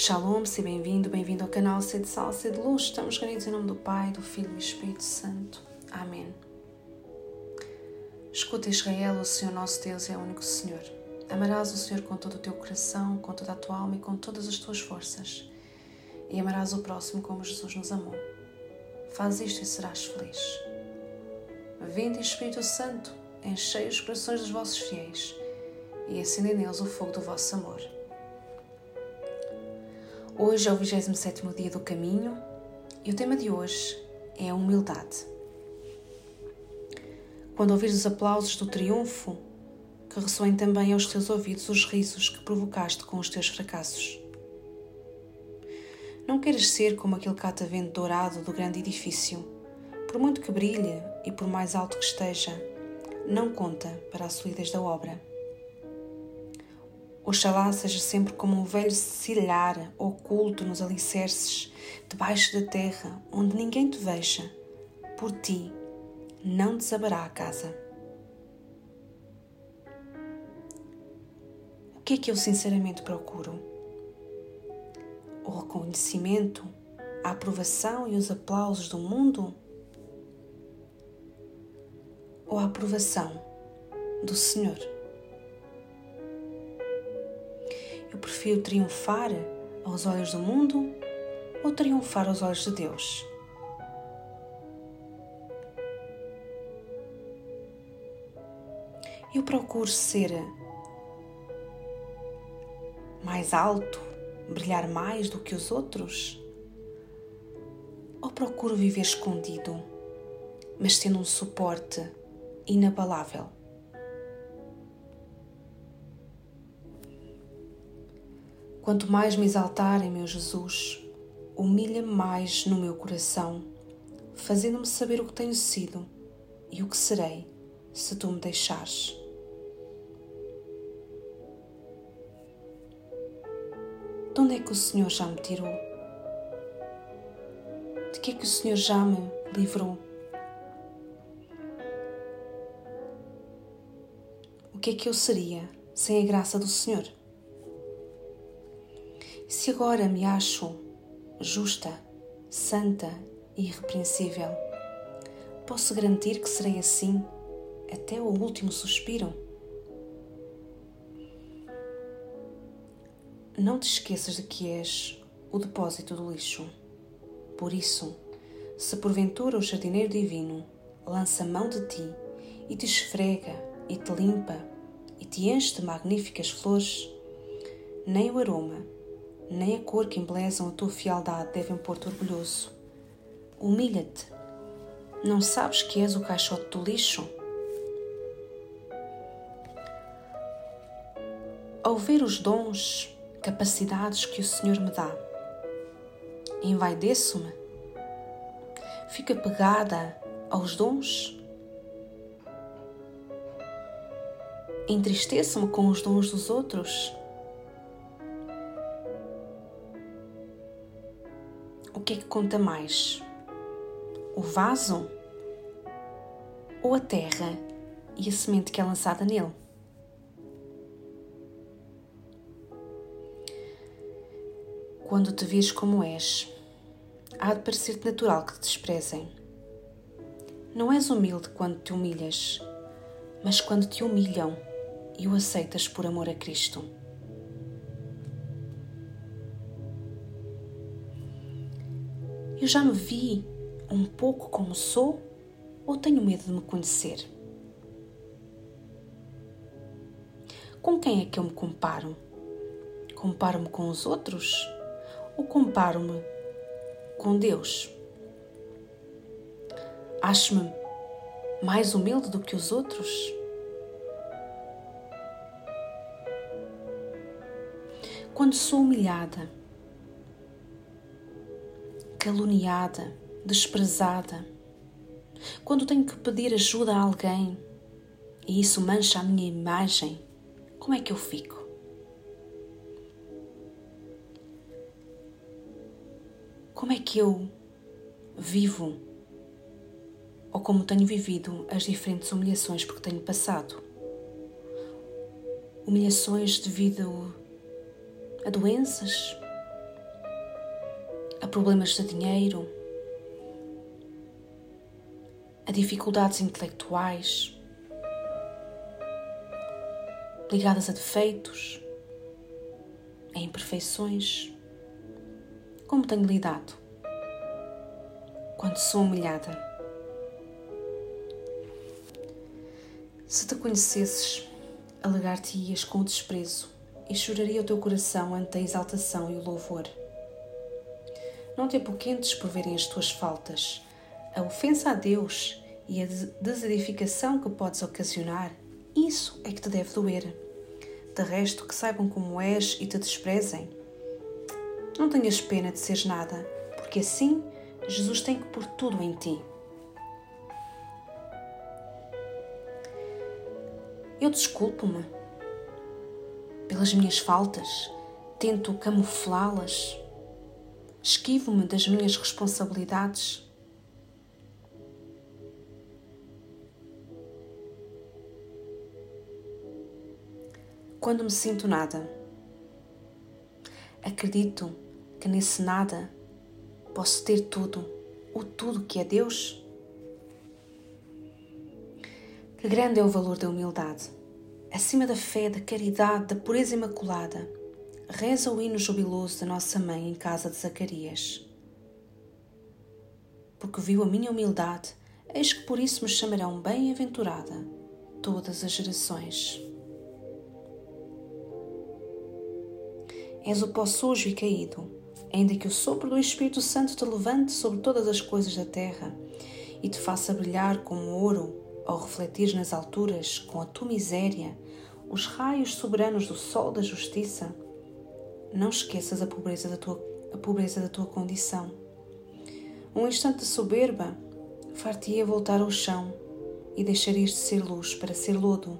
Shalom, seja bem-vindo, bem-vindo ao canal Sede Sal, Sede Luz. Estamos reunidos em nome do Pai, do Filho e do Espírito Santo. Amém. Escuta, Israel, o Senhor nosso Deus é o único Senhor. Amarás o Senhor com todo o teu coração, com toda a tua alma e com todas as tuas forças. E amarás o próximo como Jesus nos amou. Faz isto e serás feliz. Vinde, Espírito Santo, enchei os corações dos vossos fiéis e acendei neles o fogo do vosso amor. Hoje é o 27 dia do caminho e o tema de hoje é a humildade. Quando ouvires os aplausos do triunfo, que ressoem também aos teus ouvidos os risos que provocaste com os teus fracassos. Não queres ser como aquele catavento dourado do grande edifício, por muito que brilhe e por mais alto que esteja, não conta para a solidez da obra. Oxalá seja sempre como um velho cilhar oculto nos alicerces, debaixo da terra, onde ninguém te veja. Por ti não desabará a casa. O que é que eu sinceramente procuro? O reconhecimento, a aprovação e os aplausos do mundo? Ou a aprovação do Senhor? Prefiro triunfar aos olhos do mundo ou triunfar aos olhos de Deus? Eu procuro ser mais alto, brilhar mais do que os outros? Ou procuro viver escondido, mas tendo um suporte inabalável? Quanto mais me exaltarem, meu Jesus, humilha-me mais no meu coração, fazendo-me saber o que tenho sido e o que serei se tu me deixares. De onde é que o Senhor já me tirou? De que é que o Senhor já me livrou? O que é que eu seria sem a graça do Senhor? Se agora me acho justa, santa e irrepreensível, posso garantir que serei assim até o último suspiro? Não te esqueças de que és o depósito do lixo. Por isso, se porventura o jardineiro divino lança mão de ti e te esfrega e te limpa e te enche de magníficas flores, nem o aroma nem a cor que embelezam a tua fialdade devem pôr-te orgulhoso. Humilha-te. Não sabes que és o caixote do lixo? Ao ver os dons, capacidades que o Senhor me dá, envaideço-me? Fico apegada aos dons? Entristeço-me com os dons dos outros? Que é que conta mais? O vaso ou a terra e a semente que é lançada nele? Quando te vires como és, há de parecer-te natural que te desprezem. Não és humilde quando te humilhas, mas quando te humilham e o aceitas por amor a Cristo. Eu já me vi um pouco como sou ou tenho medo de me conhecer? Com quem é que eu me comparo? Comparo-me com os outros ou comparo-me com Deus? Acho-me mais humilde do que os outros? Quando sou humilhada, caluniada, desprezada, quando tenho que pedir ajuda a alguém e isso mancha a minha imagem, como é que eu fico? Como é que eu vivo ou como tenho vivido as diferentes humilhações porque tenho passado? Humilhações devido a doenças, problemas de dinheiro, a dificuldades intelectuais ligadas a defeitos, a imperfeições. Como tenho lidado quando sou humilhada? Se te conhecesses, alegar-te-ias com o desprezo e choraria o teu coração ante a exaltação e o louvor. Não te apoquentes por verem as tuas faltas, a ofensa a Deus e a desedificação que podes ocasionar, isso é que te deve doer. De resto, que saibam como és e te desprezem. Não tenhas pena de seres nada, porque assim Jesus tem que pôr tudo em ti. Eu desculpo-me pelas minhas faltas, tento camuflá-las, esquivo-me das minhas responsabilidades. Quando me sinto nada, acredito que nesse nada posso ter tudo, o tudo que é Deus que grande é o valor da humildade. Acima da fé, da caridade, da pureza imaculada, reza o hino jubiloso da nossa mãe em casa de Zacarias. Porque viu a minha humildade, eis que por isso me chamarão bem-aventurada todas as gerações. És o pó sujo e caído, ainda que o sopro do Espírito Santo te levante sobre todas as coisas da terra e te faça brilhar como ouro ao refletir nas alturas, com a tua miséria, os raios soberanos do sol da justiça, não esqueças a pobreza da tua, a pobreza da tua condição. Um instante de soberba far-te-ia voltar ao chão e deixarias de ser luz para ser lodo.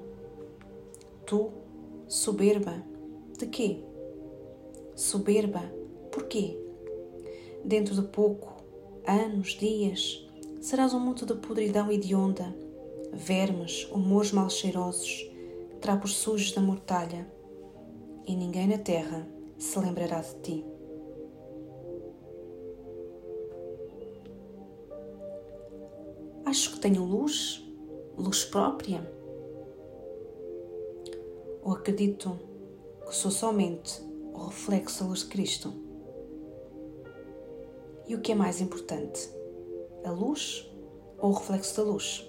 Tu, soberba, de quê? Soberba, por quê? Dentro de pouco, anos, dias, serás um monte de podridão hedionda vermes, humores mal cheirosos, trapos sujos da mortalha, e ninguém na terra se lembrará de ti. Acho que tenho luz, luz própria. Ou acredito que sou somente o reflexo da luz de Cristo? E o que é mais importante, a luz ou o reflexo da luz?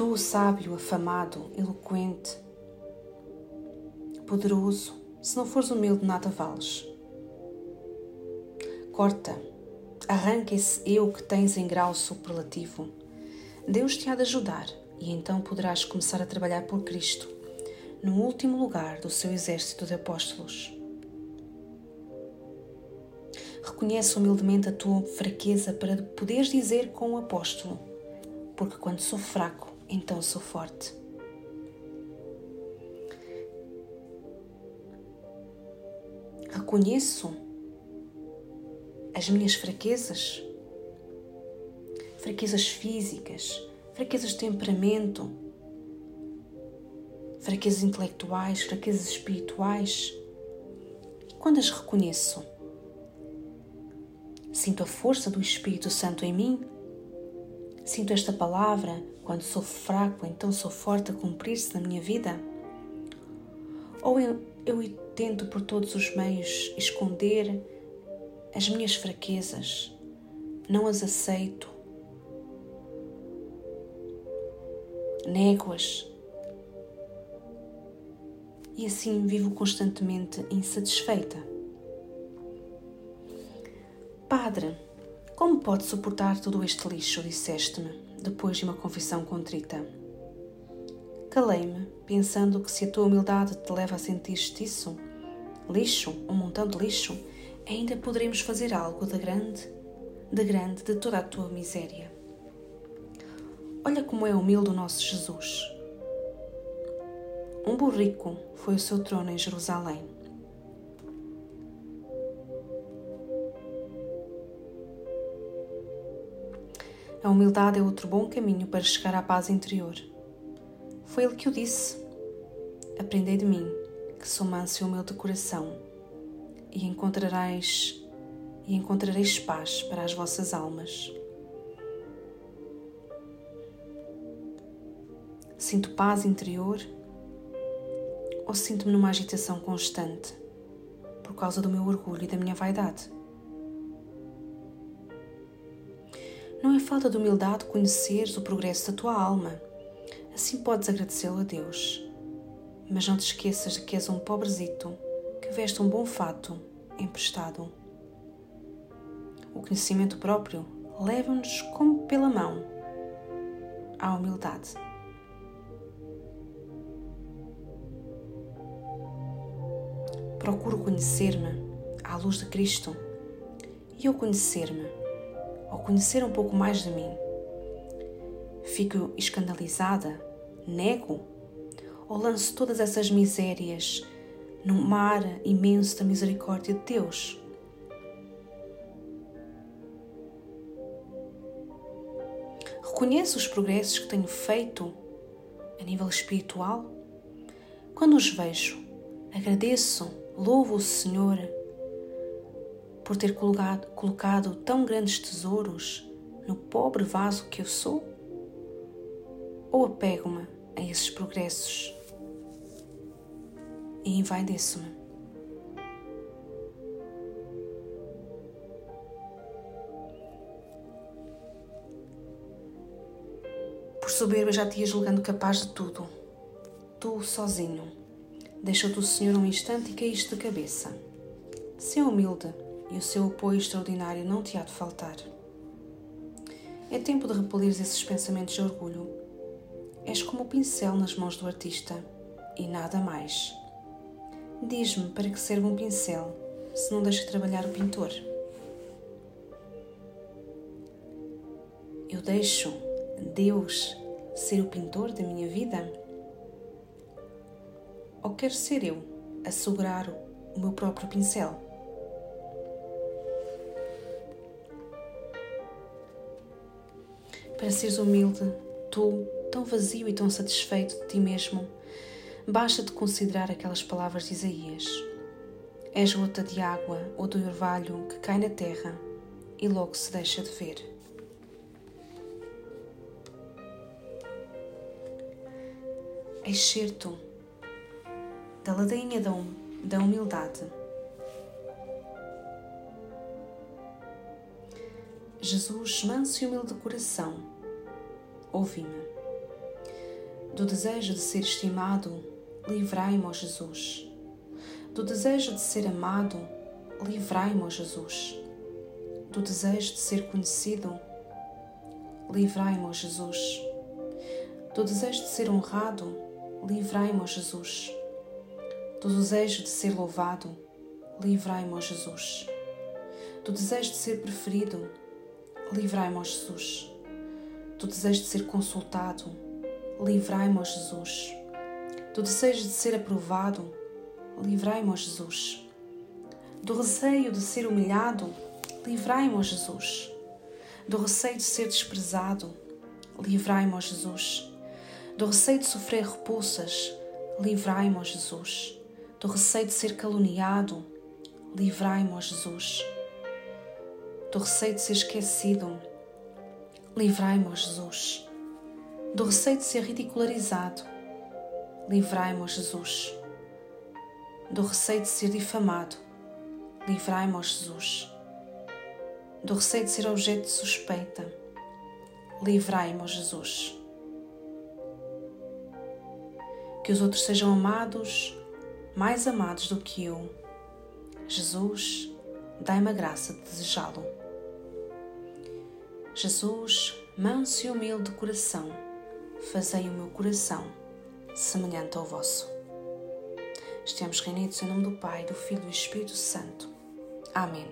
Tu, sábio, afamado, eloquente, poderoso, se não fores humilde, nada vales. Corta, arranca esse eu que tens em grau superlativo. Deus te há de ajudar e então poderás começar a trabalhar por Cristo, no último lugar do seu exército de apóstolos. Reconhece humildemente a tua fraqueza para poderes dizer com o apóstolo: Porque quando sou fraco, então sou forte. Reconheço as minhas fraquezas, fraquezas físicas, fraquezas de temperamento, fraquezas intelectuais, fraquezas espirituais. E quando as reconheço, sinto a força do Espírito Santo em mim, sinto esta palavra quando sou fraco, então sou forte a cumprir-se na minha vida? Ou eu, eu tento por todos os meios esconder as minhas fraquezas, não as aceito, nego-as e assim vivo constantemente insatisfeita. Padre, como pode suportar todo este lixo? disseste-me depois de uma confissão contrita. Calei-me, pensando que se a tua humildade te leva a sentir-te isso, lixo, um montão de lixo, ainda poderemos fazer algo de grande, de grande de toda a tua miséria. Olha como é humilde o nosso Jesus. Um burrico foi o seu trono em Jerusalém A humildade é outro bom caminho para chegar à paz interior. Foi ele que o disse. Aprendei de mim, que sou manso e humilde de coração, e encontrareis e encontrareis paz para as vossas almas. Sinto paz interior ou sinto-me numa agitação constante por causa do meu orgulho e da minha vaidade? Não é falta de humildade conheceres o progresso da tua alma. Assim podes agradecê-lo a Deus. Mas não te esqueças de que és um pobrezito que veste um bom fato emprestado. O conhecimento próprio leva-nos como pela mão à humildade. Procuro conhecer-me à luz de Cristo e ao conhecer-me, ao conhecer um pouco mais de mim, fico escandalizada, nego ou lanço todas essas misérias no mar imenso da misericórdia de Deus. Reconheço os progressos que tenho feito a nível espiritual. Quando os vejo, agradeço Louvo o Senhor por ter colocado, colocado tão grandes tesouros no pobre vaso que eu sou? Ou apego-me a esses progressos e envaideço-me? Por soberba já te ia julgando capaz de tudo, tu sozinho Deixou-te o Senhor um instante e caíste de cabeça. Sê humilde e o seu apoio extraordinário não te há de faltar. É tempo de repelir esses pensamentos de orgulho. És como o pincel nas mãos do artista e nada mais. Diz-me para que serve um pincel se não deixa trabalhar o pintor. Eu deixo Deus ser o pintor da minha vida? ou quero ser eu a segurar o meu próprio pincel? Para seres humilde, tu, tão vazio e tão satisfeito de ti mesmo, basta-te considerar aquelas palavras de Isaías. És gota de água ou do orvalho que cai na terra e logo se deixa de ver. Excerto da ladainha da, hum, da humildade. Jesus, manso e humilde de coração, ouvi-me. Do desejo de ser estimado, livrai-me, ó Jesus. Do desejo de ser amado, livrai-me, ó Jesus. Do desejo de ser conhecido, livrai-me, ó Jesus. Do desejo de ser honrado, livrai-me, ó Jesus do desejo de ser louvado, livrai-me, ó Jesus. Do desejo de ser preferido, livrai-me, ó Jesus. Do desejo de ser consultado, livrai-me, ó Jesus. Do desejo de ser aprovado, livrai-me, ó Jesus. Do receio de ser humilhado, livrai-me, ó Jesus. Do receio de ser desprezado, livrai-me, ó Jesus. Do receio de sofrer repulsas, livrai-me, ó Jesus do receio de ser caluniado, livrai-me, ó Jesus. Do receio de ser esquecido, livrai-me, Jesus. Do receio de ser ridicularizado, livrai-me, Jesus. Do receio de ser difamado, livrai-me, Jesus. Do receio de ser objeto de suspeita, livrai-me, Jesus. Que os outros sejam amados mais amados do que eu. Jesus, dai-me a graça de desejá-lo. Jesus, manso e humilde de coração, fazei o meu coração semelhante ao vosso. Estamos reunidos em nome do Pai, do Filho e do Espírito Santo. Amém.